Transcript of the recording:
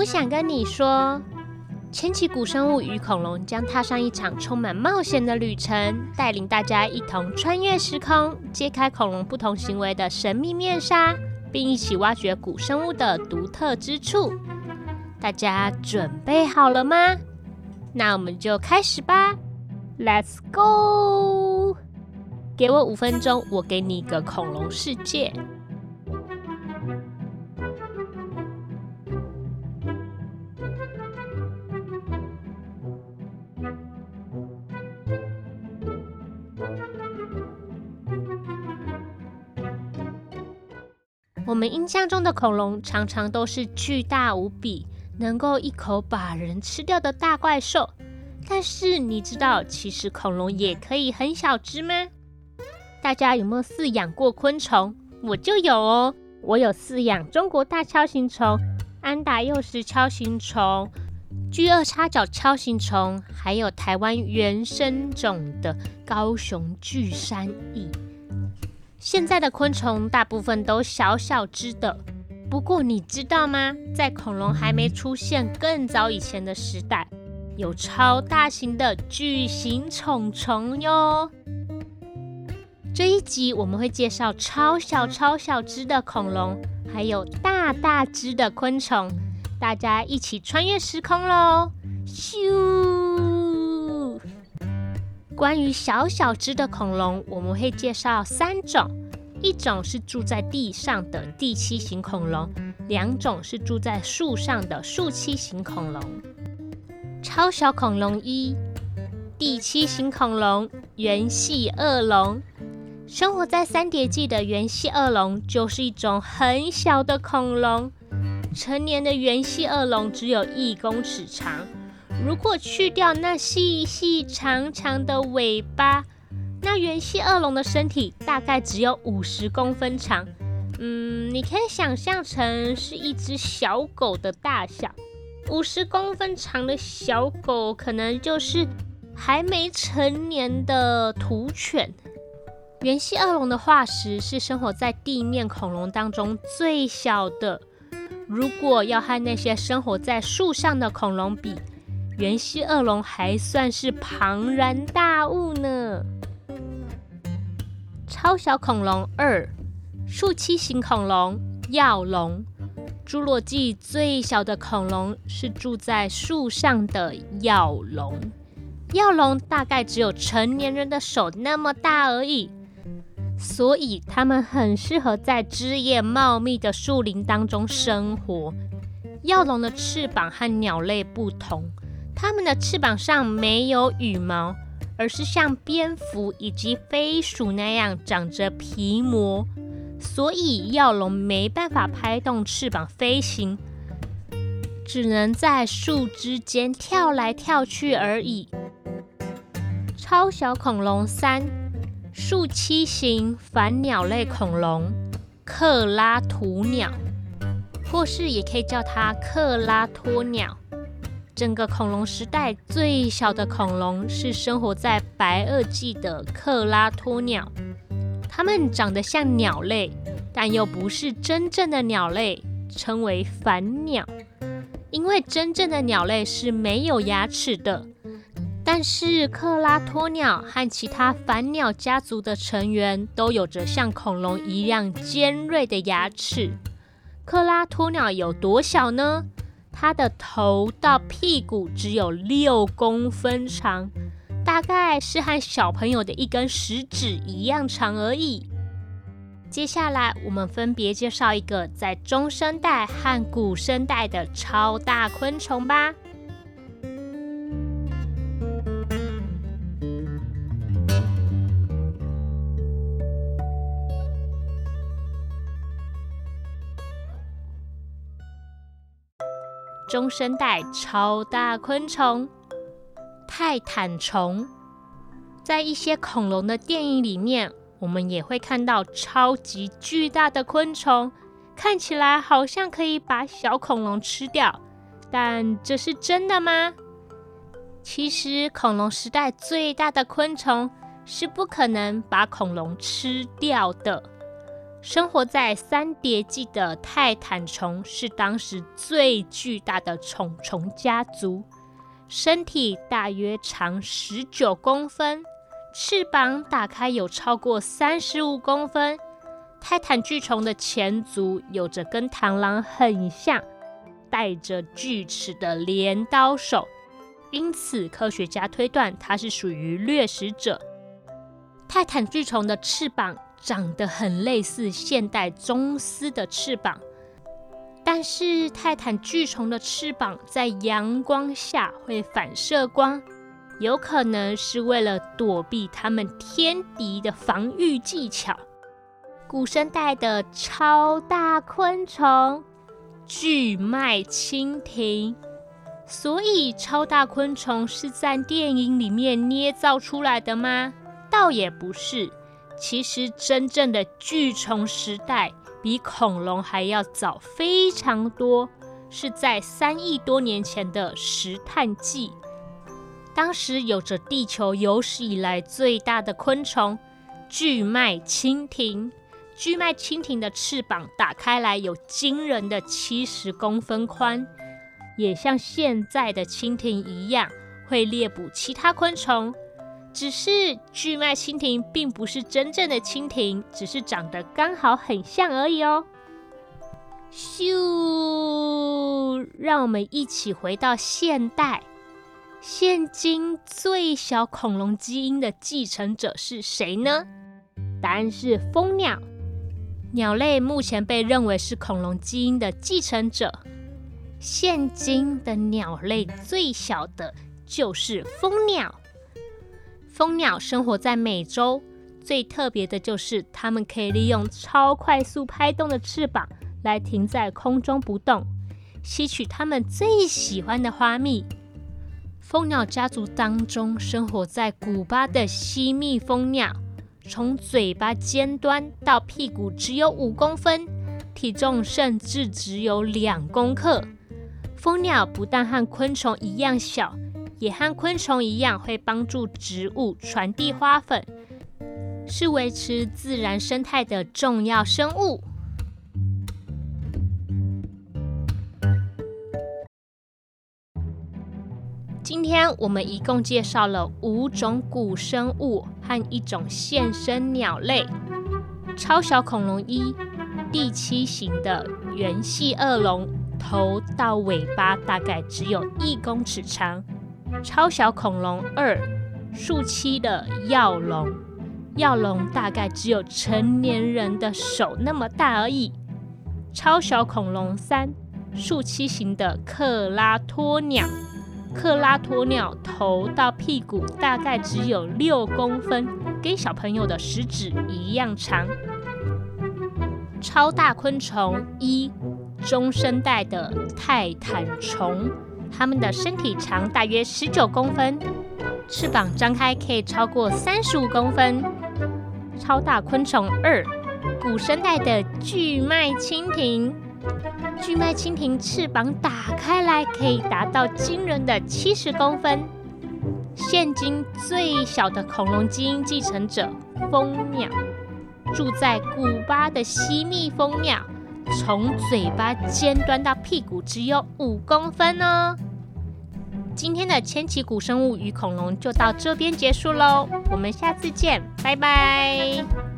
我想跟你说，千奇古生物与恐龙将踏上一场充满冒险的旅程，带领大家一同穿越时空，揭开恐龙不同行为的神秘面纱，并一起挖掘古生物的独特之处。大家准备好了吗？那我们就开始吧，Let's go！给我五分钟，我给你一个恐龙世界。我们印象中的恐龙常常都是巨大无比。能够一口把人吃掉的大怪兽，但是你知道其实恐龙也可以很小只吗？大家有没有饲养过昆虫？我就有哦，我有饲养中国大锹形虫、安达幼时锹形虫、巨二叉角锹形虫，还有台湾原生种的高雄巨山蚁。现在的昆虫大部分都小小只的。不过你知道吗？在恐龙还没出现更早以前的时代，有超大型的巨型虫虫哟。这一集我们会介绍超小超小只的恐龙，还有大大只的昆虫，大家一起穿越时空喽！咻！关于小小只的恐龙，我们会介绍三种。一种是住在地上的地栖型恐龙，两种是住在树上的树栖型恐龙。超小恐龙一，地栖型恐龙原系恶龙，生活在三叠纪的原系恶龙就是一种很小的恐龙。成年的原系恶龙只有一公尺长，如果去掉那细细长长的尾巴。那原系恶龙的身体大概只有五十公分长，嗯，你可以想象成是一只小狗的大小。五十公分长的小狗，可能就是还没成年的土犬。原系恶龙的化石是生活在地面恐龙当中最小的。如果要和那些生活在树上的恐龙比，原系恶龙还算是庞然大物呢。超小恐龙二，树栖型恐龙药龙。侏罗纪最小的恐龙是住在树上的药龙，药龙大概只有成年人的手那么大而已，所以它们很适合在枝叶茂密的树林当中生活。药龙的翅膀和鸟类不同，它们的翅膀上没有羽毛。而是像蝙蝠以及飞鼠那样长着皮膜，所以药龙没办法拍动翅膀飞行，只能在树枝间跳来跳去而已。超小恐龙三，树栖型反鸟类恐龙克拉图鸟，或是也可以叫它克拉托鸟。整个恐龙时代最小的恐龙是生活在白垩纪的克拉托鸟，它们长得像鸟类，但又不是真正的鸟类，称为反鸟。因为真正的鸟类是没有牙齿的，但是克拉托鸟和其他反鸟家族的成员都有着像恐龙一样尖锐的牙齿。克拉托鸟有多小呢？它的头到屁股只有六公分长，大概是和小朋友的一根食指一样长而已。接下来，我们分别介绍一个在中生代和古生代的超大昆虫吧。中生代超大昆虫泰坦虫，在一些恐龙的电影里面，我们也会看到超级巨大的昆虫，看起来好像可以把小恐龙吃掉，但这是真的吗？其实，恐龙时代最大的昆虫是不可能把恐龙吃掉的。生活在三叠纪的泰坦虫是当时最巨大的虫虫家族，身体大约长十九公分，翅膀打开有超过三十五公分。泰坦巨虫的前足有着跟螳螂很像、带着锯齿的镰刀手，因此科学家推断它是属于掠食者。泰坦巨虫的翅膀。长得很类似现代棕丝的翅膀，但是泰坦巨虫的翅膀在阳光下会反射光，有可能是为了躲避它们天敌的防御技巧。古生代的超大昆虫巨脉蜻蜓，所以超大昆虫是在电影里面捏造出来的吗？倒也不是。其实，真正的巨虫时代比恐龙还要早非常多，是在三亿多年前的石炭纪。当时有着地球有史以来最大的昆虫——巨脉蜻蜓。巨脉蜻蜓的翅膀打开来有惊人的七十公分宽，也像现在的蜻蜓一样会猎捕其他昆虫。只是巨脉蜻蜓并不是真正的蜻蜓，只是长得刚好很像而已哦。咻，让我们一起回到现代。现今最小恐龙基因的继承者是谁呢？答案是蜂鸟。鸟类目前被认为是恐龙基因的继承者。现今的鸟类最小的就是蜂鸟。蜂鸟生活在美洲，最特别的就是它们可以利用超快速拍动的翅膀来停在空中不动，吸取它们最喜欢的花蜜。蜂鸟家族当中，生活在古巴的西蜜蜂鸟，从嘴巴尖端到屁股只有五公分，体重甚至只有两公克。蜂鸟不但和昆虫一样小。也和昆虫一样，会帮助植物传递花粉，是维持自然生态的重要生物。今天我们一共介绍了五种古生物和一种现生鸟类：超小恐龙一，第七型的圆系恶龙，头到尾巴大概只有一公尺长。超小恐龙二，树栖的药龙，药龙大概只有成年人的手那么大而已。超小恐龙三，树栖型的克拉托鸟，克拉托鸟头到屁股大概只有六公分，跟小朋友的食指一样长。超大昆虫一，中生代的泰坦虫。它们的身体长大约十九公分，翅膀张开可以超过三十五公分。超大昆虫二，古生代的巨脉蜻蜓。巨脉蜻蜓翅膀打开来可以达到惊人的七十公分。现今最小的恐龙基因继承者蜂鸟，住在古巴的西蜜蜂鸟。从嘴巴尖端到屁股只有五公分哦。今天的千奇古生物与恐龙就到这边结束喽，我们下次见，拜拜。